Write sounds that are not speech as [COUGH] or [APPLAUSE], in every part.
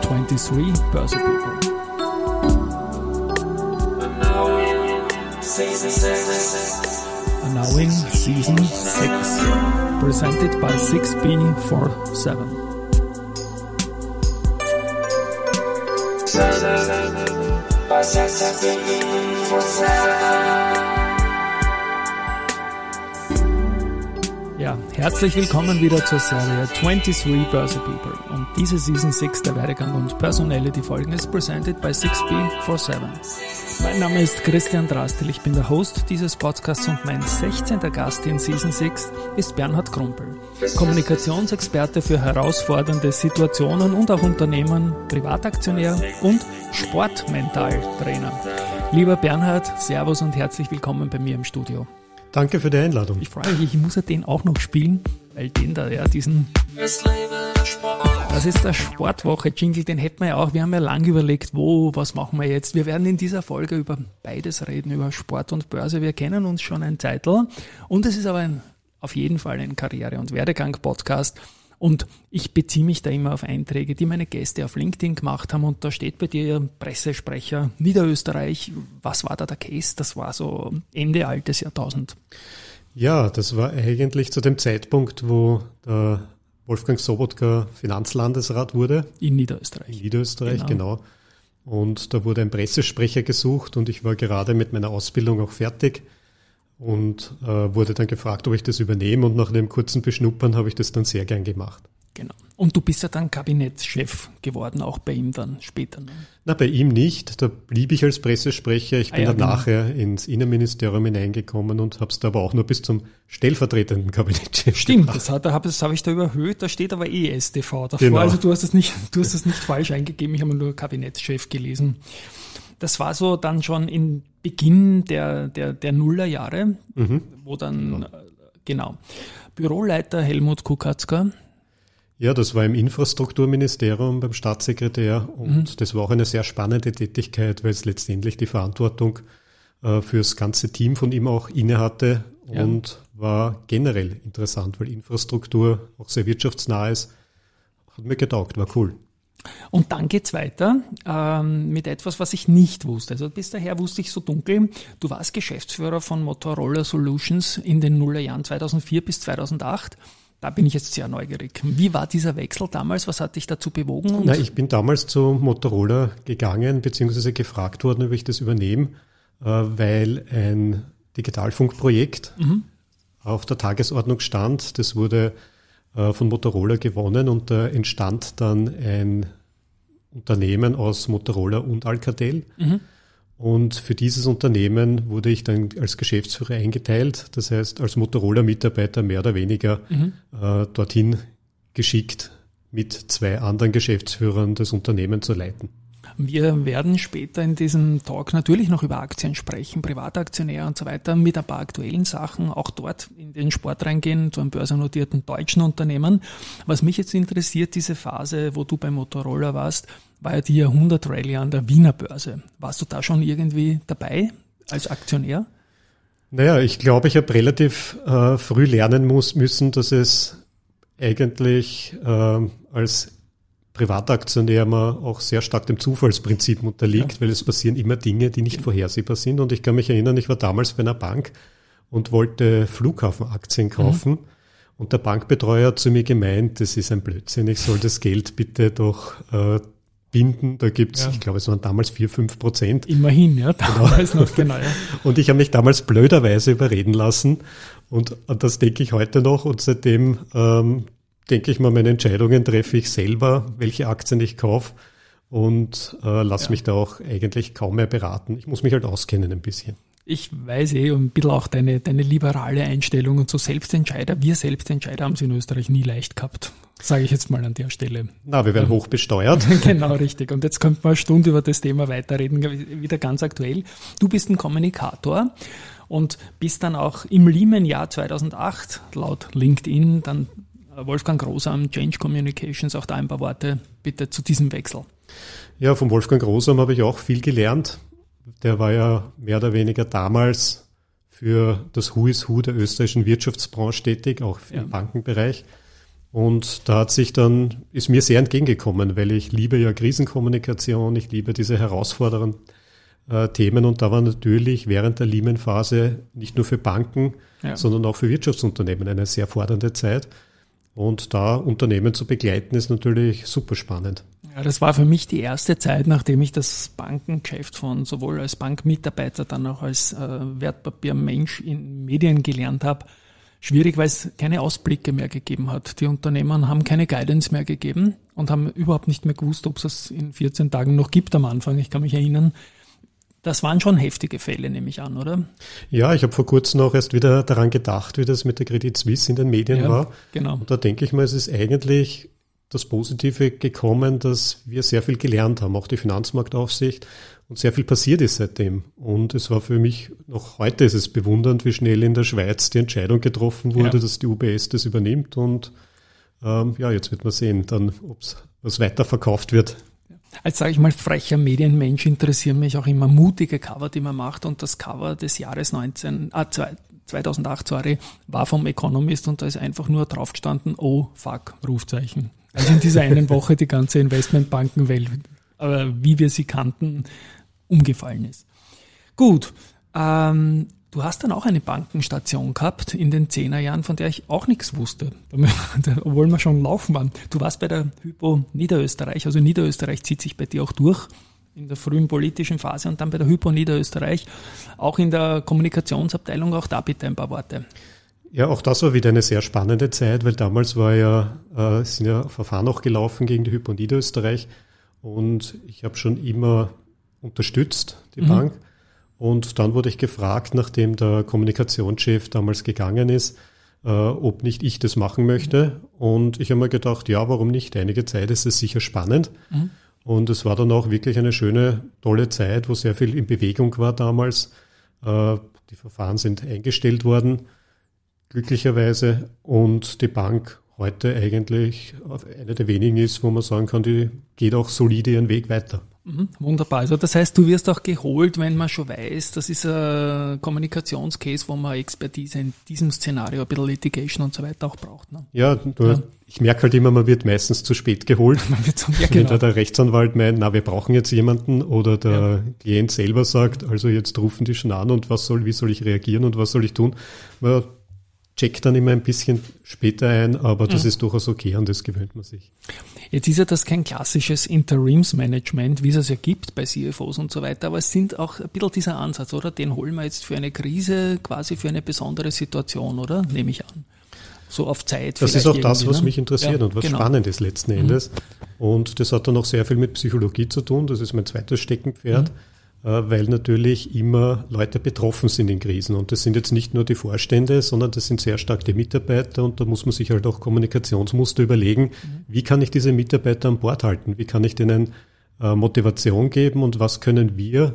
23 Börse People. Annouing Season 6, presented by 6B47. Ja, herzlich willkommen wieder zur Serie 23 Börse People. Und diese Season 6 der Werdegang und Personality Folgen ist presented by 6B47. Mein Name ist Christian Drastil, ich bin der Host dieses Podcasts und mein 16. Gast in Season 6 ist Bernhard Krumpel. Kommunikationsexperte für herausfordernde Situationen und auch Unternehmen, Privataktionär und Sportmentaltrainer. Lieber Bernhard, Servus und herzlich willkommen bei mir im Studio. Danke für die Einladung. Ich freue mich, ich muss ja den auch noch spielen, weil den da, ja, diesen. Das ist der Sportwoche-Jingle, den hätten wir ja auch. Wir haben ja lange überlegt, wo, was machen wir jetzt. Wir werden in dieser Folge über beides reden, über Sport und Börse. Wir kennen uns schon ein Zeitl. Und es ist aber ein, auf jeden Fall ein Karriere- und Werdegang-Podcast. Und ich beziehe mich da immer auf Einträge, die meine Gäste auf LinkedIn gemacht haben. Und da steht bei dir Pressesprecher Niederösterreich. Was war da der Case? Das war so Ende altes Jahrtausend. Ja, das war eigentlich zu dem Zeitpunkt, wo der Wolfgang Sobotka Finanzlandesrat wurde. In Niederösterreich. In Niederösterreich, genau. genau. Und da wurde ein Pressesprecher gesucht und ich war gerade mit meiner Ausbildung auch fertig und äh, wurde dann gefragt, ob ich das übernehme und nach einem kurzen Beschnuppern habe ich das dann sehr gern gemacht. Genau. Und du bist ja dann Kabinettschef geworden, auch bei ihm dann später. Ne? Na, bei ihm nicht. Da blieb ich als Pressesprecher. Ich bin ah, ja, dann genau. nachher ins Innenministerium hineingekommen und habe es da aber auch nur bis zum stellvertretenden Kabinettschef Stimmt, gebracht. das, hat, das habe ich da überhöht. Da steht aber ESTV davor. Genau. Also du hast es nicht, du hast es nicht falsch eingegeben. Ich habe nur Kabinettschef gelesen. Das war so dann schon in Beginn der, der, der Nullerjahre, mhm. wo dann, äh, genau, Büroleiter Helmut Kukatzka. Ja, das war im Infrastrukturministerium beim Staatssekretär und mhm. das war auch eine sehr spannende Tätigkeit, weil es letztendlich die Verantwortung äh, fürs ganze Team von ihm auch inne hatte ja. und war generell interessant, weil Infrastruktur auch sehr wirtschaftsnah ist. Hat mir getaugt, war cool. Und dann geht's weiter ähm, mit etwas, was ich nicht wusste. Also bis daher wusste ich so dunkel, du warst Geschäftsführer von Motorola Solutions in den Nullerjahren 2004 bis 2008. Da bin ich jetzt sehr neugierig. Wie war dieser Wechsel damals? Was hat dich dazu bewogen? Na, ich bin damals zu Motorola gegangen, beziehungsweise gefragt worden, ob ich das übernehme, äh, weil ein Digitalfunkprojekt mhm. auf der Tagesordnung stand. Das wurde von Motorola gewonnen und da entstand dann ein Unternehmen aus Motorola und Alcatel. Mhm. Und für dieses Unternehmen wurde ich dann als Geschäftsführer eingeteilt, das heißt als Motorola-Mitarbeiter mehr oder weniger mhm. äh, dorthin geschickt, mit zwei anderen Geschäftsführern das Unternehmen zu leiten. Wir werden später in diesem Talk natürlich noch über Aktien sprechen, Privataktionäre und so weiter, mit ein paar aktuellen Sachen, auch dort in den Sport reingehen, zu einem börsennotierten deutschen Unternehmen. Was mich jetzt interessiert, diese Phase, wo du bei Motorola warst, war ja die Jahrhundert-Rallye an der Wiener Börse. Warst du da schon irgendwie dabei als Aktionär? Naja, ich glaube, ich habe relativ äh, früh lernen muss, müssen, dass es eigentlich äh, als Privataktionär man auch sehr stark dem Zufallsprinzip unterliegt, ja. weil es passieren immer Dinge, die nicht vorhersehbar sind. Und ich kann mich erinnern, ich war damals bei einer Bank und wollte Flughafenaktien kaufen. Mhm. Und der Bankbetreuer hat zu mir gemeint, das ist ein Blödsinn, ich soll das Geld bitte doch äh, binden. Da gibt's, ja. ich glaube, es waren damals vier fünf Prozent. Immerhin, ja, genau. damals genau. noch, genau. Ja. [LAUGHS] Und ich habe mich damals blöderweise überreden lassen. Und das denke ich heute noch. Und seitdem ähm, denke ich mal, meine Entscheidungen treffe ich selber, welche Aktien ich kaufe und äh, lasse ja. mich da auch eigentlich kaum mehr beraten. Ich muss mich halt auskennen ein bisschen. Ich weiß eh und ein bisschen auch deine, deine liberale Einstellung und so Selbstentscheider. Wir Selbstentscheider haben sie in Österreich nie leicht gehabt, sage ich jetzt mal an der Stelle. Na, wir werden hoch besteuert. [LAUGHS] genau, richtig. Und jetzt könnte man eine Stunde über das Thema weiterreden, wieder ganz aktuell. Du bist ein Kommunikator und bist dann auch im Lehman-Jahr 2008 laut LinkedIn dann Wolfgang Großam, Change Communications, auch da ein paar Worte bitte zu diesem Wechsel. Ja, vom Wolfgang Großam habe ich auch viel gelernt. Der war ja mehr oder weniger damals für das Who is Who der österreichischen Wirtschaftsbranche tätig, auch im ja. Bankenbereich. Und da hat sich dann, ist mir sehr entgegengekommen, weil ich liebe ja Krisenkommunikation, ich liebe diese herausfordernden äh, Themen und da war natürlich während der Lehman-Phase nicht nur für Banken, ja. sondern auch für Wirtschaftsunternehmen eine sehr fordernde Zeit. Und da Unternehmen zu begleiten, ist natürlich super spannend. Ja, das war für mich die erste Zeit, nachdem ich das Bankengeschäft von sowohl als Bankmitarbeiter, dann auch als äh, Wertpapiermensch in Medien gelernt habe. Schwierig, weil es keine Ausblicke mehr gegeben hat. Die Unternehmen haben keine Guidance mehr gegeben und haben überhaupt nicht mehr gewusst, ob es es in 14 Tagen noch gibt am Anfang. Ich kann mich erinnern, das waren schon heftige Fälle, nehme ich an, oder? Ja, ich habe vor kurzem auch erst wieder daran gedacht, wie das mit der Credit Suisse in den Medien ja, war. Genau. Und da denke ich mal, es ist eigentlich das Positive gekommen, dass wir sehr viel gelernt haben, auch die Finanzmarktaufsicht und sehr viel passiert ist seitdem. Und es war für mich, noch heute ist es bewundernd, wie schnell in der Schweiz die Entscheidung getroffen wurde, ja. dass die UBS das übernimmt. Und ähm, ja, jetzt wird man sehen, dann, ob es was weiterverkauft wird als sage ich mal frecher Medienmensch interessieren mich auch immer mutige Cover, die man macht und das Cover des Jahres 19, ah, 2008 sorry, war vom Economist und da ist einfach nur drauf gestanden, oh fuck, Rufzeichen. Also in dieser einen Woche die ganze Investmentbankenwelt, äh, wie wir sie kannten, umgefallen ist. Gut, ähm, Du hast dann auch eine Bankenstation gehabt in den Zehnerjahren, von der ich auch nichts wusste, obwohl wir schon laufen waren. Du warst bei der Hypo Niederösterreich, also Niederösterreich zieht sich bei dir auch durch in der frühen politischen Phase und dann bei der Hypo Niederösterreich, auch in der Kommunikationsabteilung, auch da bitte ein paar Worte. Ja, auch das war wieder eine sehr spannende Zeit, weil damals war ja, äh, sind ja Verfahren auch gelaufen gegen die Hypo Niederösterreich und ich habe schon immer unterstützt, die mhm. Bank. Und dann wurde ich gefragt, nachdem der Kommunikationschef damals gegangen ist, äh, ob nicht ich das machen möchte. Und ich habe mir gedacht, ja, warum nicht? Einige Zeit ist es sicher spannend. Mhm. Und es war dann auch wirklich eine schöne, tolle Zeit, wo sehr viel in Bewegung war damals. Äh, die Verfahren sind eingestellt worden, glücklicherweise. Und die Bank heute eigentlich eine der wenigen ist, wo man sagen kann, die geht auch solide ihren Weg weiter. Mhm, wunderbar. Also das heißt, du wirst auch geholt, wenn man schon weiß, das ist ein Kommunikationscase, wo man Expertise in diesem Szenario, ein bisschen Litigation und so weiter auch braucht. Ne? Ja, du, ja, ich merke halt immer, man wird meistens zu spät geholt. [LAUGHS] so, ja, genau. Wenn da der Rechtsanwalt meint, na, wir brauchen jetzt jemanden oder der ja. Klient selber sagt, also jetzt rufen die schon an und was soll, wie soll ich reagieren und was soll ich tun? Man check dann immer ein bisschen später ein, aber das mhm. ist durchaus okay und das gewöhnt man sich. Jetzt ist ja das kein klassisches Interimsmanagement, wie es es ja gibt bei CFOs und so weiter, aber es sind auch ein bisschen dieser Ansatz, oder? Den holen wir jetzt für eine Krise, quasi für eine besondere Situation, oder? Nehme ich an. So auf Zeit. Das ist auch das, was ne? mich interessiert ja, und was genau. spannend ist letzten mhm. Endes. Mhm. Und das hat dann auch sehr viel mit Psychologie zu tun. Das ist mein zweites Steckenpferd. Mhm weil natürlich immer Leute betroffen sind in Krisen. Und das sind jetzt nicht nur die Vorstände, sondern das sind sehr stark die Mitarbeiter und da muss man sich halt auch Kommunikationsmuster überlegen, mhm. wie kann ich diese Mitarbeiter an Bord halten, wie kann ich denen äh, Motivation geben und was können wir,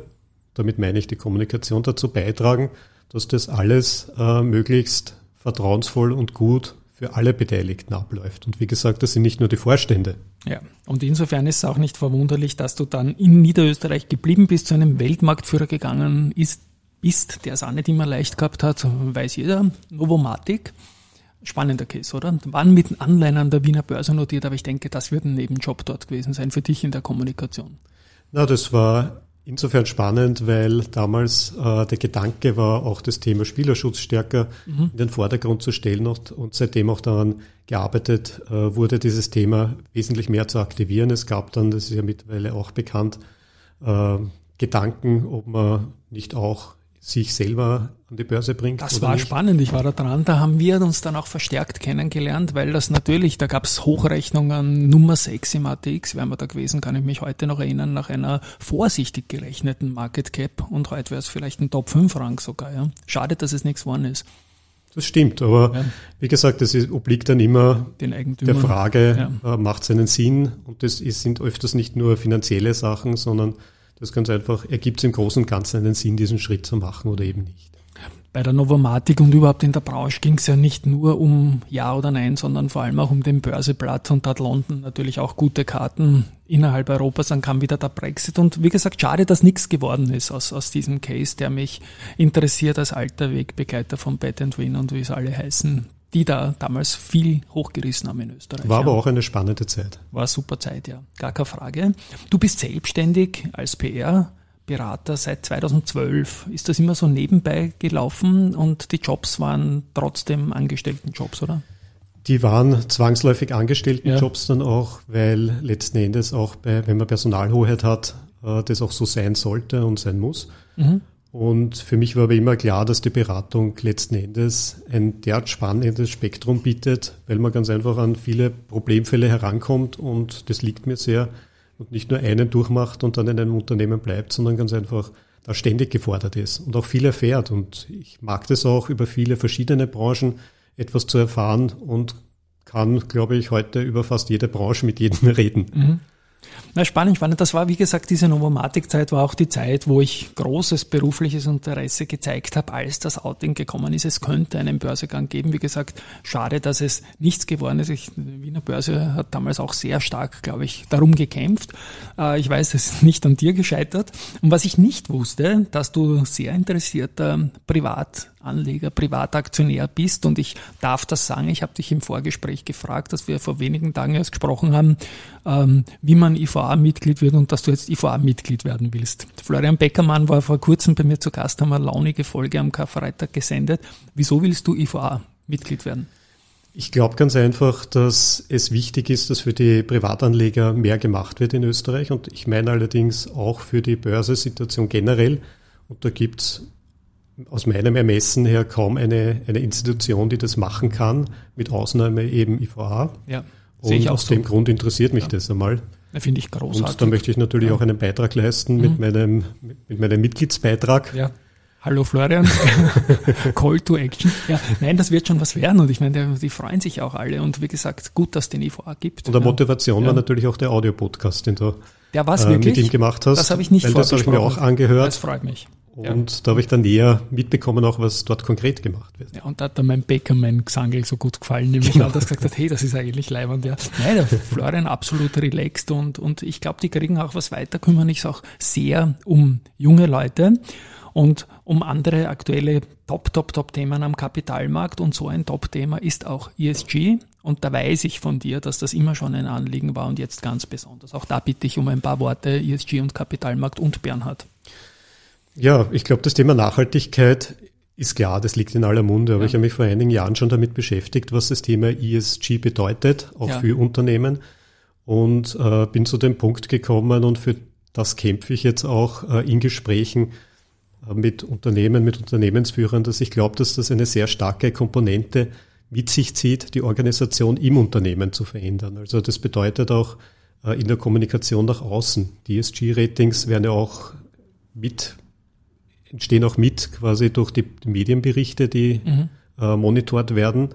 damit meine ich die Kommunikation dazu beitragen, dass das alles äh, möglichst vertrauensvoll und gut für alle Beteiligten abläuft. Und wie gesagt, das sind nicht nur die Vorstände. Ja, und insofern ist es auch nicht verwunderlich, dass du dann in Niederösterreich geblieben bist, zu einem Weltmarktführer gegangen ist, bist, der es auch nicht immer leicht gehabt hat, weiß jeder, Novomatic. Spannender Case, oder? Waren mit Anleihen an der Wiener Börse notiert, aber ich denke, das wird ein Nebenjob dort gewesen sein für dich in der Kommunikation. Na, das war insofern spannend, weil damals äh, der Gedanke war, auch das Thema Spielerschutz stärker mhm. in den Vordergrund zu stellen und, und seitdem auch daran gearbeitet äh, wurde, dieses Thema wesentlich mehr zu aktivieren. Es gab dann, das ist ja mittlerweile auch bekannt, äh, Gedanken, ob man nicht auch sich selber an die Börse bringt. Das war nicht? spannend, ich war da dran. Da haben wir uns dann auch verstärkt kennengelernt, weil das natürlich, da gab es Hochrechnungen Nummer 6 im ATX, wären wir da gewesen, kann ich mich heute noch erinnern, nach einer vorsichtig gerechneten Market Cap und heute wäre es vielleicht ein Top 5 Rang sogar. Ja. Schade, dass es nichts geworden ist. Das stimmt, aber ja. wie gesagt, das ist, obliegt dann immer der Frage, ja. äh, macht es einen Sinn? Und das ist, sind öfters nicht nur finanzielle Sachen, sondern das ganz einfach, ergibt es im Großen und Ganzen einen Sinn, diesen Schritt zu machen oder eben nicht. Bei der Novomatic und überhaupt in der Branche ging es ja nicht nur um Ja oder Nein, sondern vor allem auch um den Börseplatz und da hat London natürlich auch gute Karten innerhalb Europas. Dann kam wieder der Brexit und wie gesagt, schade, dass nichts geworden ist aus, aus diesem Case, der mich interessiert als alter Wegbegleiter von Bet Win und wie es alle heißen. Die da damals viel hochgerissen haben in Österreich. War aber auch eine spannende Zeit. War eine super Zeit, ja. Gar keine Frage. Du bist selbstständig als PR. Berater seit 2012. Ist das immer so nebenbei gelaufen und die Jobs waren trotzdem Angestelltenjobs, oder? Die waren zwangsläufig Angestelltenjobs ja. dann auch, weil letzten Endes auch bei, wenn man Personalhoheit hat, äh, das auch so sein sollte und sein muss. Mhm. Und für mich war aber immer klar, dass die Beratung letzten Endes ein derart spannendes Spektrum bietet, weil man ganz einfach an viele Problemfälle herankommt und das liegt mir sehr und nicht nur einen durchmacht und dann in einem Unternehmen bleibt, sondern ganz einfach da ständig gefordert ist und auch viel erfährt. Und ich mag das auch über viele verschiedene Branchen etwas zu erfahren und kann, glaube ich, heute über fast jede Branche mit jedem [LAUGHS] reden. Mhm. Na, spannend, spannend. Das war, wie gesagt, diese Novomatic-Zeit war auch die Zeit, wo ich großes berufliches Interesse gezeigt habe, als das Outing gekommen ist. Es könnte einen Börsegang geben. Wie gesagt, schade, dass es nichts geworden ist. Ich, die Wiener Börse hat damals auch sehr stark, glaube ich, darum gekämpft. Äh, ich weiß, es ist nicht an dir gescheitert. Und was ich nicht wusste, dass du sehr interessierter Privat Anleger, Privataktionär bist. Und ich darf das sagen, ich habe dich im Vorgespräch gefragt, dass wir vor wenigen Tagen erst gesprochen haben, ähm, wie man IVA-Mitglied wird und dass du jetzt IVA-Mitglied werden willst. Florian Beckermann war vor kurzem bei mir zu Gast, haben eine launige Folge am Karfreitag gesendet. Wieso willst du IVA-Mitglied werden? Ich glaube ganz einfach, dass es wichtig ist, dass für die Privatanleger mehr gemacht wird in Österreich. Und ich meine allerdings auch für die Börsesituation generell. Und da gibt es aus meinem Ermessen her kaum eine, eine Institution, die das machen kann, mit Ausnahme eben IVA. Ja, und aus so. dem Grund interessiert mich ja. das einmal. Finde ich großartig. Und da möchte ich natürlich ja. auch einen Beitrag leisten mhm. mit, meinem, mit meinem Mitgliedsbeitrag. Ja. Hallo Florian, [LAUGHS] Call to Action. Ja, nein, das wird schon was werden und ich meine, die freuen sich auch alle und wie gesagt, gut, dass es den IVA gibt. Und der Motivation ja. war natürlich auch der Audiopodcast, den du der was, äh, mit ihm gemacht hast. Das habe ich nicht weil Das habe ich mir auch angehört. Das freut mich. Und ja. da habe ich dann näher mitbekommen, auch was dort konkret gemacht wird. Ja, und da hat dann mein Bäcker, mein Gesangel so gut gefallen, nämlich genau. dass gesagt hat, hey, das ist eigentlich leibend, ja. Nein, der Florian absolut relaxed und, und ich glaube, die kriegen auch was weiter, kümmern sich auch sehr um junge Leute und um andere aktuelle Top, Top, Top-Themen am Kapitalmarkt. Und so ein Top-Thema ist auch ESG. Und da weiß ich von dir, dass das immer schon ein Anliegen war und jetzt ganz besonders. Auch da bitte ich um ein paar Worte ESG und Kapitalmarkt und Bernhard. Ja, ich glaube, das Thema Nachhaltigkeit ist klar, das liegt in aller Munde, aber ja. ich habe mich vor einigen Jahren schon damit beschäftigt, was das Thema ESG bedeutet, auch ja. für Unternehmen. Und äh, bin zu dem Punkt gekommen und für das kämpfe ich jetzt auch äh, in Gesprächen äh, mit Unternehmen, mit Unternehmensführern, dass ich glaube, dass das eine sehr starke Komponente mit sich zieht, die Organisation im Unternehmen zu verändern. Also das bedeutet auch äh, in der Kommunikation nach außen. Die ESG-Ratings werden ja auch mit entstehen auch mit quasi durch die Medienberichte, die mhm. äh, monitort werden.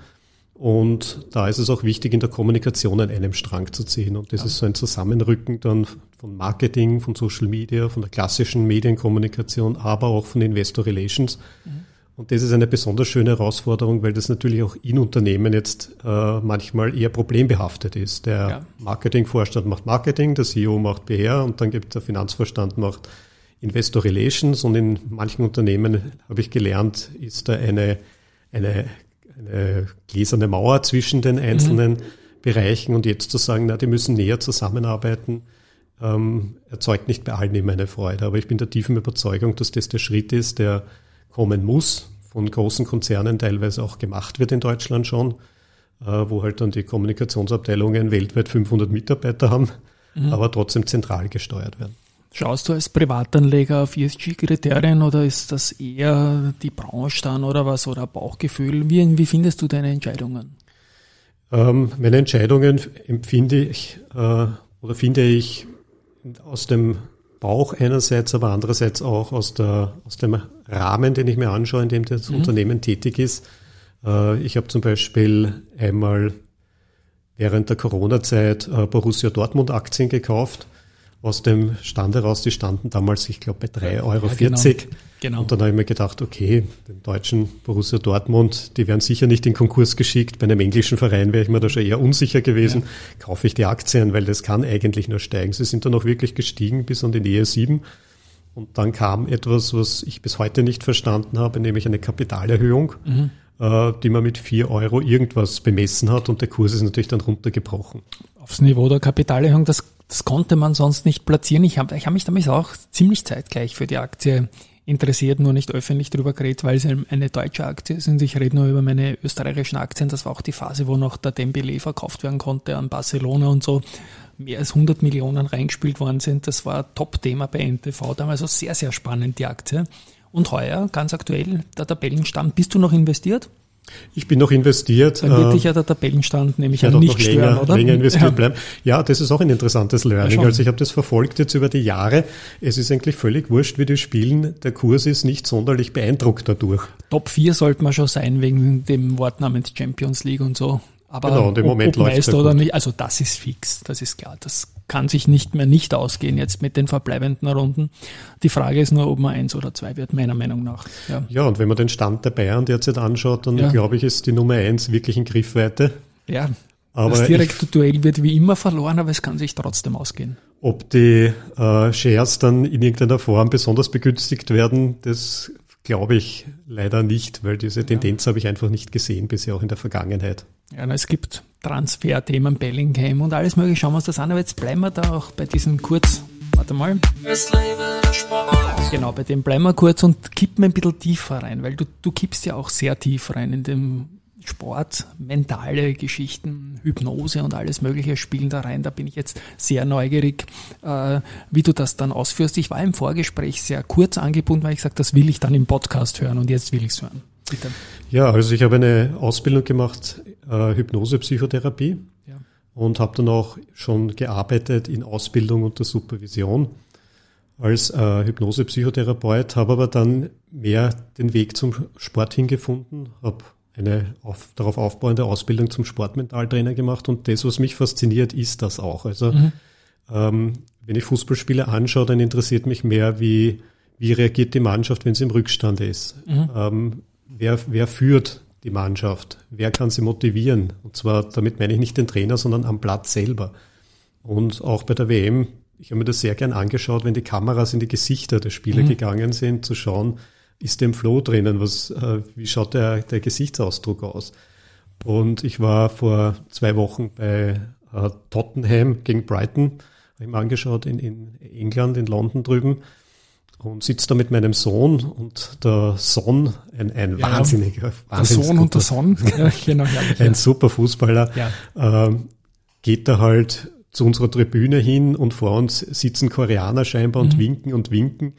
Und da ist es auch wichtig, in der Kommunikation an einem Strang zu ziehen. Und das ja. ist so ein Zusammenrücken dann von Marketing, von Social Media, von der klassischen Medienkommunikation, aber auch von Investor Relations. Mhm. Und das ist eine besonders schöne Herausforderung, weil das natürlich auch in Unternehmen jetzt äh, manchmal eher problembehaftet ist. Der ja. Marketingvorstand macht Marketing, der CEO macht PR und dann gibt der Finanzvorstand macht Investor Relations und in manchen Unternehmen habe ich gelernt, ist da eine, eine, eine gläserne Mauer zwischen den einzelnen mhm. Bereichen und jetzt zu sagen, na, die müssen näher zusammenarbeiten, ähm, erzeugt nicht bei allen immer eine Freude. Aber ich bin der tiefen Überzeugung, dass das der Schritt ist, der kommen muss, von großen Konzernen teilweise auch gemacht wird in Deutschland schon, äh, wo halt dann die Kommunikationsabteilungen weltweit 500 Mitarbeiter haben, mhm. aber trotzdem zentral gesteuert werden. Schaust du als Privatanleger auf ESG-Kriterien oder ist das eher die Branche dann oder was oder Bauchgefühl? Wie, wie findest du deine Entscheidungen? Ähm, meine Entscheidungen empfinde ich äh, oder finde ich aus dem Bauch einerseits, aber andererseits auch aus, der, aus dem Rahmen, den ich mir anschaue, in dem das mhm. Unternehmen tätig ist. Äh, ich habe zum Beispiel einmal während der Corona-Zeit äh, Borussia Dortmund Aktien gekauft aus dem Stand heraus, die standen damals, ich glaube, bei 3,40 Euro. Ja, genau. genau. Und dann habe ich mir gedacht, okay, den deutschen Borussia Dortmund, die werden sicher nicht in Konkurs geschickt. Bei einem englischen Verein wäre ich mir da schon eher unsicher gewesen. Ja. Kaufe ich die Aktien, weil das kann eigentlich nur steigen. Sie sind dann auch wirklich gestiegen bis an die Nähe 7. Und dann kam etwas, was ich bis heute nicht verstanden habe, nämlich eine Kapitalerhöhung. Mhm. äh, die man mit vier Euro irgendwas bemessen hat und der Kurs ist natürlich dann runtergebrochen. Aufs Niveau der Kapitalerhöhung, das, das konnte man sonst nicht platzieren. Ich habe ich hab mich damals auch ziemlich zeitgleich für die Aktie interessiert, nur nicht öffentlich darüber geredet, weil es eine deutsche Aktie ist ich rede nur über meine österreichischen Aktien. Das war auch die Phase, wo noch der Dembele verkauft werden konnte an Barcelona und so. Mehr als 100 Millionen reingespielt worden sind. Das war Top-Thema bei NTV damals. Also sehr, sehr spannend, die Aktie. Und heuer, ganz aktuell, der Tabellenstand. Bist du noch investiert? Ich bin noch investiert. Dann wird äh, dich ja der Tabellenstand nämlich ja nicht stören, länger, oder? länger investiert ja. bleiben. Ja, das ist auch ein interessantes Learning. Ja, also ich habe das verfolgt jetzt über die Jahre. Es ist eigentlich völlig wurscht, wie die spielen. Der Kurs ist nicht sonderlich beeindruckt dadurch. Top 4 sollte man schon sein wegen dem Wort namens Champions League und so. Aber genau, und im Moment ob läuft oder nicht, also das ist fix, das ist klar. Das kann sich nicht mehr nicht ausgehen jetzt mit den verbleibenden Runden. Die Frage ist nur, ob man eins oder zwei wird, meiner Meinung nach. Ja, ja und wenn man den Stand der Bayern derzeit anschaut, dann ja. glaube ich, ist die Nummer eins wirklich in Griffweite. Ja, aber das direkte Duell wird wie immer verloren, aber es kann sich trotzdem ausgehen. Ob die äh, Shares dann in irgendeiner Form besonders begünstigt werden, das glaube ich leider nicht, weil diese Tendenz ja. habe ich einfach nicht gesehen bisher auch in der Vergangenheit. Ja, es gibt Transferthemen, Bellingham und alles mögliche. Schauen wir uns das an, aber jetzt bleiben wir da auch bei diesem kurz, warte mal. Genau, bei dem bleiben wir kurz und kippen ein bisschen tiefer rein, weil du, du kippst ja auch sehr tief rein in dem Sport, mentale Geschichten, Hypnose und alles Mögliche spielen da rein. Da bin ich jetzt sehr neugierig, äh, wie du das dann ausführst. Ich war im Vorgespräch sehr kurz angebunden, weil ich gesagt das will ich dann im Podcast hören und jetzt will ich es hören. Bitte. Ja, also ich habe eine Ausbildung gemacht, äh, Hypnose-Psychotherapie ja. und habe dann auch schon gearbeitet in Ausbildung und der Supervision als äh, Hypnose-Psychotherapeut, habe aber dann mehr den Weg zum Sport hingefunden, habe eine auf, darauf aufbauende Ausbildung zum Sportmentaltrainer gemacht und das, was mich fasziniert, ist das auch. Also mhm. ähm, wenn ich Fußballspiele anschaue, dann interessiert mich mehr, wie, wie reagiert die Mannschaft, wenn sie im Rückstand ist. Mhm. Ähm, wer, wer führt die Mannschaft? Wer kann sie motivieren? Und zwar, damit meine ich nicht den Trainer, sondern am Platz selber. Und auch bei der WM, ich habe mir das sehr gern angeschaut, wenn die Kameras in die Gesichter der Spieler mhm. gegangen sind, zu schauen, ist dem Flow drinnen? Was, äh, wie schaut der, der Gesichtsausdruck aus? Und ich war vor zwei Wochen bei äh, Tottenham gegen Brighton, habe ich mir angeschaut in, in England, in London drüben und sitze da mit meinem Sohn und der Son, ein, ein ja, wahnsinniger, der Sohn und der Son, [LAUGHS] ja, genau, herrlich, ein ja. super Fußballer, ja. ähm, geht da halt zu unserer Tribüne hin und vor uns sitzen Koreaner scheinbar und mhm. winken und winken.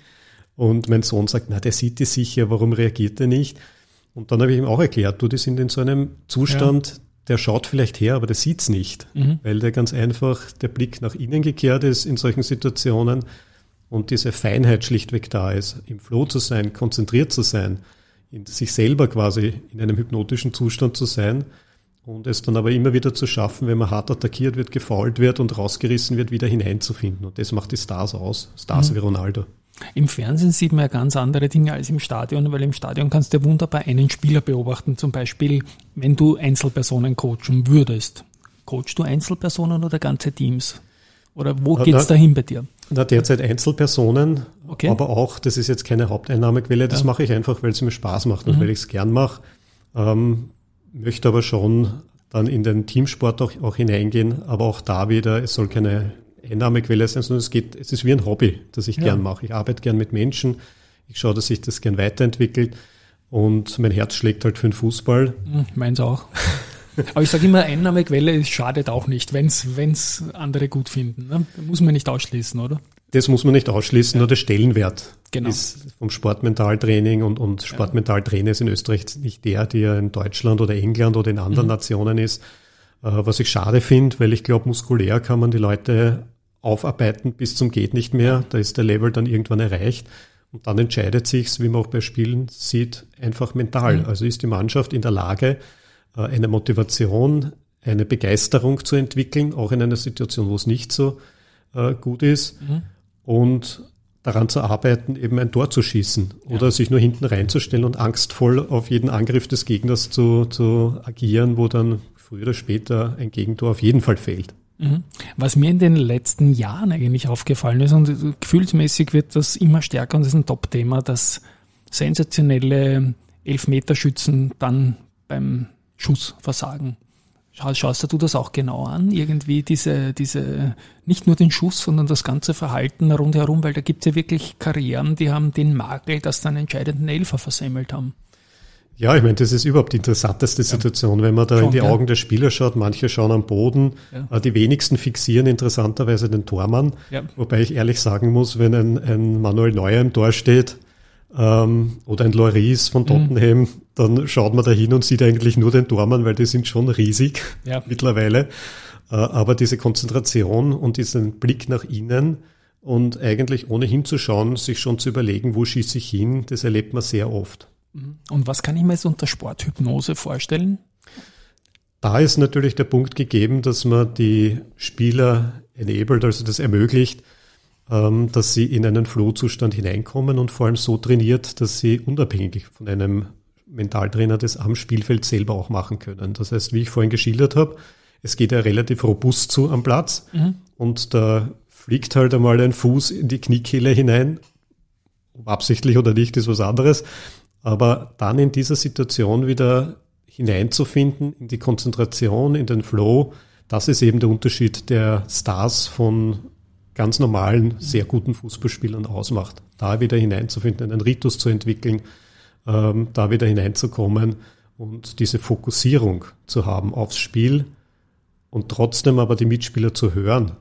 Und mein Sohn sagt, na, der sieht die sicher, warum reagiert er nicht? Und dann habe ich ihm auch erklärt, du, die sind in so einem Zustand, ja. der schaut vielleicht her, aber der sieht's nicht, mhm. weil der ganz einfach der Blick nach innen gekehrt ist in solchen Situationen und diese Feinheit schlichtweg da ist, im Flow zu sein, konzentriert zu sein, in sich selber quasi in einem hypnotischen Zustand zu sein und es dann aber immer wieder zu schaffen, wenn man hart attackiert wird, gefault wird und rausgerissen wird, wieder hineinzufinden. Und das macht die Stars aus, Stars mhm. wie Ronaldo. Im Fernsehen sieht man ja ganz andere Dinge als im Stadion, weil im Stadion kannst du ja wunderbar einen Spieler beobachten. Zum Beispiel, wenn du Einzelpersonen coachen würdest. Coachst du Einzelpersonen oder ganze Teams? Oder wo geht's na, dahin bei dir? Na, derzeit Einzelpersonen, okay. aber auch, das ist jetzt keine Haupteinnahmequelle, das ja. mache ich einfach, weil es mir Spaß macht und mhm. weil ich es gern mache. Ähm, möchte aber schon dann in den Teamsport auch, auch hineingehen, aber auch da wieder, es soll keine Einnahmequelle sein, sondern es geht, es ist wie ein Hobby, das ich ja. gern mache. Ich arbeite gern mit Menschen, ich schaue, dass sich das gern weiterentwickelt und mein Herz schlägt halt für den Fußball. Hm, meins auch. Aber ich sage immer, Einnahmequelle schadet auch nicht, wenn es andere gut finden. Ne? Muss man nicht ausschließen, oder? Das muss man nicht ausschließen, ja. nur der Stellenwert genau. ist vom Sportmentaltraining und, und Sportmentaltrainer ist in Österreich nicht der, der in Deutschland oder England oder in anderen mhm. Nationen ist. Äh, was ich schade finde, weil ich glaube, muskulär kann man die Leute aufarbeiten bis zum geht nicht mehr. Da ist der Level dann irgendwann erreicht. Und dann entscheidet sich's, wie man auch bei Spielen sieht, einfach mental. Mhm. Also ist die Mannschaft in der Lage, eine Motivation, eine Begeisterung zu entwickeln, auch in einer Situation, wo es nicht so äh, gut ist. Mhm. Und daran zu arbeiten, eben ein Tor zu schießen ja. oder sich nur hinten reinzustellen und angstvoll auf jeden Angriff des Gegners zu, zu agieren, wo dann früher oder später ein Gegentor auf jeden Fall fehlt. Mhm. Was mir in den letzten Jahren eigentlich aufgefallen ist und gefühlsmäßig wird das immer stärker und das ist ein Top-Thema, dass sensationelle Elfmeterschützen dann beim Schussversagen. Schaust du das auch genau an? Irgendwie diese, diese, nicht nur den Schuss, sondern das ganze Verhalten rundherum, weil da gibt es ja wirklich Karrieren, die haben den Makel, dass dann entscheidenden Elfer versemmelt haben. Ja, ich meine, das ist überhaupt die interessanteste Situation, wenn man da Schon, in die ja. Augen der Spieler schaut. Manche schauen am Boden, ja. Äh, die wenigsten fixieren interessanterweise den Tormann. Ja. Wobei ich ehrlich sagen muss, wenn ein, ein Manuel Neuer im Tor steht ähm, oder ein Loris von mhm. Tottenham, mhm. dann schaut man da hin und sieht eigentlich nur den Tormann, weil die sind schon riesig [LAUGHS] mittlerweile. Äh, aber diese Konzentration und diesen Blick nach innen und eigentlich ohne hinzuschauen, sich schon zu überlegen, wo schieße ich hin, das erlebt man sehr oft. Mhm. Und was kann ich mir jetzt unter Sporthypnose vorstellen? Da ist natürlich der Punkt gegeben, dass man die Spieler enabled, also das ermöglicht, dass sie in einen Flow-Zustand hineinkommen und vor allem so trainiert, dass sie unabhängig von einem Mentaltrainer das am Spielfeld selber auch machen können. Das heißt, wie ich vorhin geschildert habe, es geht ja relativ robust zu am Platz mhm. und da fliegt halt einmal ein Fuß in die Kniekehle hinein, ob absichtlich oder nicht, ist was anderes. Aber dann in dieser Situation wieder hineinzufinden, in die Konzentration, in den Flow, das ist eben der Unterschied der Stars von ganz normalen, sehr guten Fußballspielern ausmacht. Da wieder hineinzufinden, einen Ritus zu entwickeln, ähm, da wieder hineinzukommen und diese Fokussierung zu haben aufs Spiel und trotzdem aber die Mitspieler zu hören.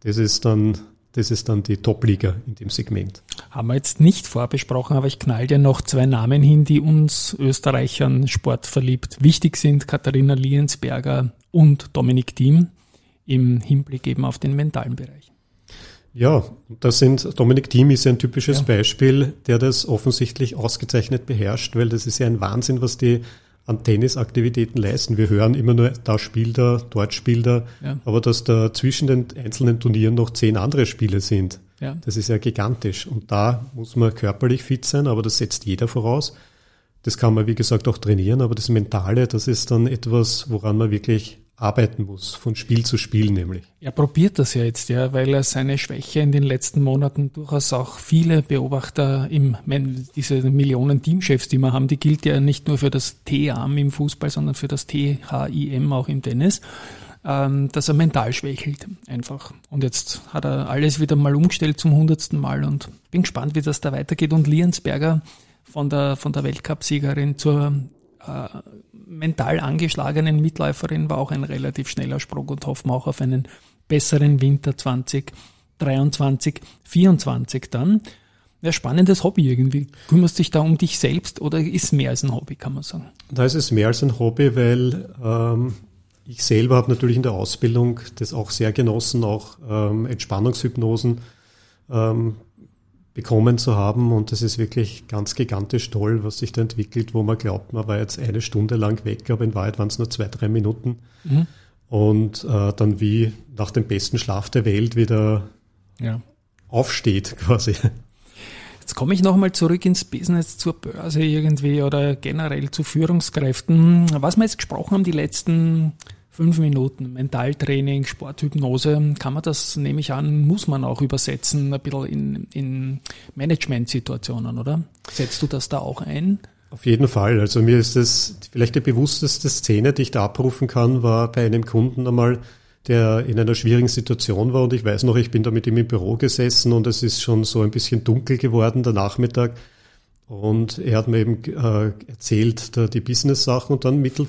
Das ist dann das ist dann die Top-Liga in dem Segment. Haben wir jetzt nicht vorbesprochen, aber ich knall dir noch zwei Namen hin, die uns Österreichern sportverliebt wichtig sind. Katharina Liensberger und Dominik Thiem im Hinblick eben auf den mentalen Bereich. Ja, das sind, Dominik Thiem ist ein typisches ja. Beispiel, der das offensichtlich ausgezeichnet beherrscht, weil das ist ja ein Wahnsinn, was die an Tennisaktivitäten leisten. Wir hören immer nur, da spielt er, dort spielt er, ja. aber dass da zwischen den einzelnen Turnieren noch zehn andere Spiele sind, ja. das ist ja gigantisch. Und da muss man körperlich fit sein, aber das setzt jeder voraus. Das kann man, wie gesagt, auch trainieren, aber das Mentale, das ist dann etwas, woran man wirklich arbeiten muss, von Spiel zu Spiel nämlich. Er probiert das ja jetzt, ja, weil er seine Schwäche in den letzten Monaten durchaus auch viele Beobachter im, diese Millionen Teamchefs, die wir haben, die gilt ja nicht nur für das T-Arm im Fußball, sondern für das T-H-I-M auch im Tennis, ähm, dass er mental schwächelt einfach. Und jetzt hat er alles wieder mal umgestellt zum hundertsten Mal und bin gespannt, wie das da weitergeht. Und Liensberger von der, von der Weltcupsiegerin zur äh, mental angeschlagenen Mitläuferin war auch ein relativ schneller Sprung und hoffen auch auf einen besseren Winter 2023, 2024 dann. Ja, spannendes Hobby irgendwie. Kümmerst dich da um dich selbst oder ist mehr als ein Hobby, kann man sagen? Da ist es mehr als ein Hobby, weil ähm, ich selber habe natürlich in der Ausbildung das auch sehr genossen, auch ähm, Entspannungshypnosen ähm, bekommen zu haben. Und das ist wirklich ganz gigantisch toll, was sich da entwickelt, wo man glaubt, man war jetzt eine Stunde lang weg, aber in Wahrheit waren es nur zwei, drei Minuten. Mhm. Und äh, dann wie nach dem besten Schlaf der Welt wieder ja. aufsteht quasi. Jetzt komme ich nochmal zurück ins Business, zur Börse irgendwie oder generell zu Führungskräften. Was wir jetzt gesprochen haben, die letzten fünf Minuten Mentaltraining, Sporthypnose, kann man das, nehme ich an, muss man auch übersetzen, ein bisschen in, in Management-Situationen, oder? Setzt du das da auch ein? Auf jeden Fall. Also mir ist das vielleicht die bewussteste Szene, die ich da abrufen kann, war bei einem Kunden einmal, der in einer schwierigen Situation war und ich weiß noch, ich bin da mit ihm im Büro gesessen und es ist schon so ein bisschen dunkel geworden, der Nachmittag. Und er hat mir eben äh, erzählt, da die Business-Sachen und dann mittel,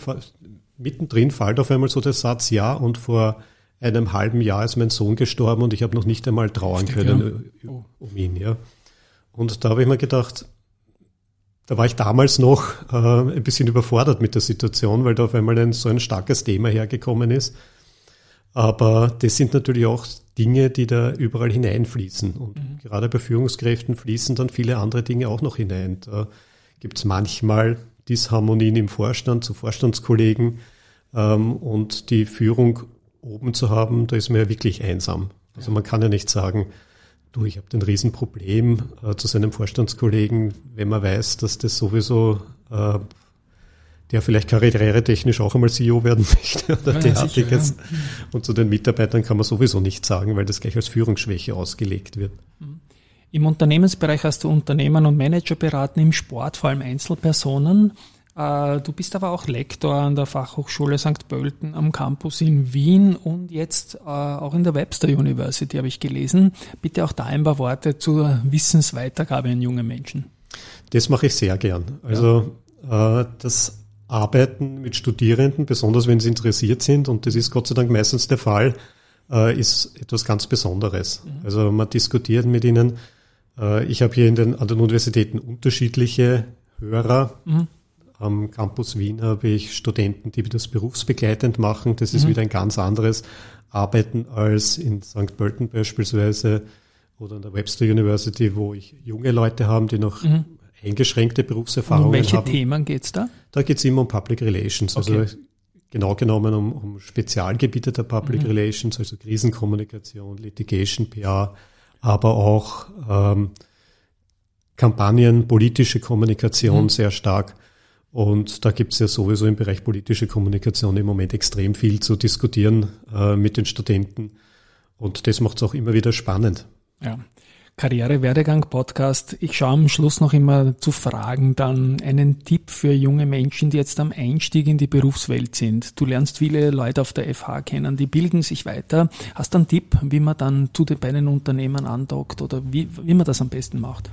mittendrin fällt auf einmal so der Satz, ja, und vor einem halben Jahr ist mein Sohn gestorben und ich habe noch nicht einmal trauern Stimmt, können ja. oh. um ihn. Ja. Und da habe ich mir gedacht, da war ich damals noch äh, ein bisschen überfordert mit der Situation, weil da auf einmal ein, so ein starkes Thema hergekommen ist. Aber das sind natürlich auch Dinge, die da überall hineinfließen. Und mhm. gerade bei Führungskräften fließen dann viele andere Dinge auch noch hinein. Da gibt es manchmal Disharmonien im Vorstand zu Vorstandskollegen ähm, und die Führung oben zu haben, da ist man ja wirklich einsam. Also man kann ja nicht sagen, du, ich habe ein Riesenproblem äh, zu seinem Vorstandskollegen, wenn man weiß, dass das sowieso äh, der vielleicht karrieretechnisch auch einmal CEO werden [LAUGHS] möchte oder ja, derartiges. Ja. Und zu den Mitarbeitern kann man sowieso nicht sagen, weil das gleich als Führungsschwäche ausgelegt wird. Im Unternehmensbereich hast du Unternehmen und Manager beraten, im Sport vor allem Einzelpersonen. Äh, du bist aber auch Lektor an der Fachhochschule St. Pölten am Campus in Wien und jetzt äh, auch in der Webster University habe ich gelesen. Bitte auch da ein paar Worte zur Wissensweitergabe an junge Menschen. Das mache ich sehr gern. Also ja. das Arbeiten mit Studierenden, besonders wenn sie interessiert sind, und das ist Gott sei Dank meistens der Fall, ist etwas ganz Besonderes. Mhm. Also man diskutiert mit ihnen. Ich habe hier in den, an den Universitäten unterschiedliche Hörer. Mhm. Am Campus Wien habe ich Studenten, die das berufsbegleitend machen. Das ist mhm. wieder ein ganz anderes Arbeiten als in St. Pölten beispielsweise oder an der Webster University, wo ich junge Leute habe, die noch mhm. eingeschränkte Berufserfahrungen haben. Um welche haben. Themen geht's da? Da geht's immer um Public Relations. Also okay. Also genau genommen um, um Spezialgebiete der Public mhm. Relations, also Krisenkommunikation, Litigation, PR, aber auch ähm, Kampagnen, politische Kommunikation mhm. sehr stark. Und da gibt es ja sowieso im Bereich politische Kommunikation im Moment extrem viel zu diskutieren äh, mit den Studenten. Und das macht es auch immer wieder spannend. Ja. Karriere-Werdegang-Podcast. Ich schaue am Schluss noch immer zu Fragen dann einen Tipp für junge Menschen, die jetzt am Einstieg in die Berufswelt sind. Du lernst viele Leute auf der FH kennen, die bilden sich weiter. Hast du einen Tipp, wie man dann zu den beiden Unternehmen andockt oder wie, wie man das am besten macht?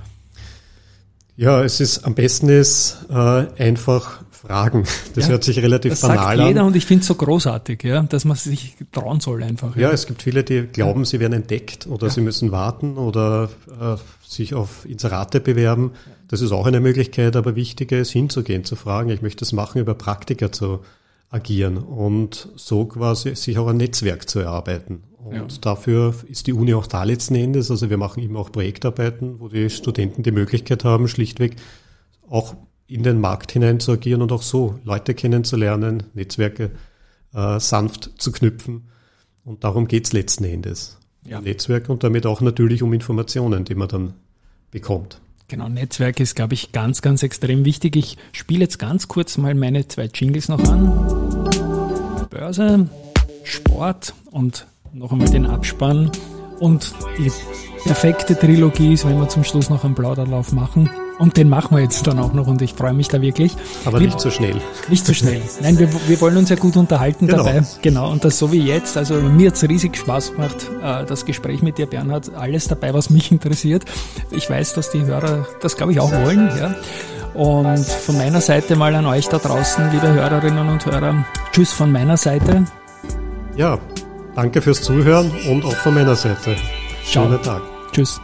Ja, es ist am besten ist äh, einfach fragen. Das ja, hört sich relativ das banal sagt jeder an. und ich finde es so großartig, ja, dass man sich trauen soll einfach. Ja, ja es gibt viele, die glauben, sie werden entdeckt oder ja. sie müssen warten oder äh, sich auf Inserate bewerben. Das ist auch eine Möglichkeit, aber wichtiger ist hinzugehen, zu fragen. Ich möchte das machen, über Praktika zu agieren und so quasi sich auch ein Netzwerk zu erarbeiten. Und ja. dafür ist die Uni auch da letzten Endes. Also wir machen immer auch Projektarbeiten, wo die Studenten die Möglichkeit haben, schlichtweg auch in den Markt hinein zu agieren und auch so Leute kennenzulernen, Netzwerke äh, sanft zu knüpfen. Und darum geht's letzten Endes. Ja. Netzwerk und damit auch natürlich um Informationen, die man dann bekommt. Genau, Netzwerk ist, glaube ich, ganz, ganz extrem wichtig. Ich spiele jetzt ganz kurz mal meine zwei Jingles noch an. Börse, Sport und noch einmal den Abspann. Und die perfekte Trilogie ist, wenn wir zum Schluss noch einen Plauderlauf machen. Und den machen wir jetzt dann auch noch und ich freue mich da wirklich. Aber wir, nicht so schnell. Nicht so schnell. Nein, wir, wir wollen uns ja gut unterhalten genau. dabei. Genau. Und das so wie jetzt. Also mir hat es riesig Spaß gemacht, äh, das Gespräch mit dir, Bernhard. Alles dabei, was mich interessiert. Ich weiß, dass die Hörer das, glaube ich, auch wollen. Ja. Und von meiner Seite mal an euch da draußen, liebe Hörerinnen und Hörer. Tschüss von meiner Seite. Ja, danke fürs Zuhören und auch von meiner Seite. Schönen Tag. Tschüss.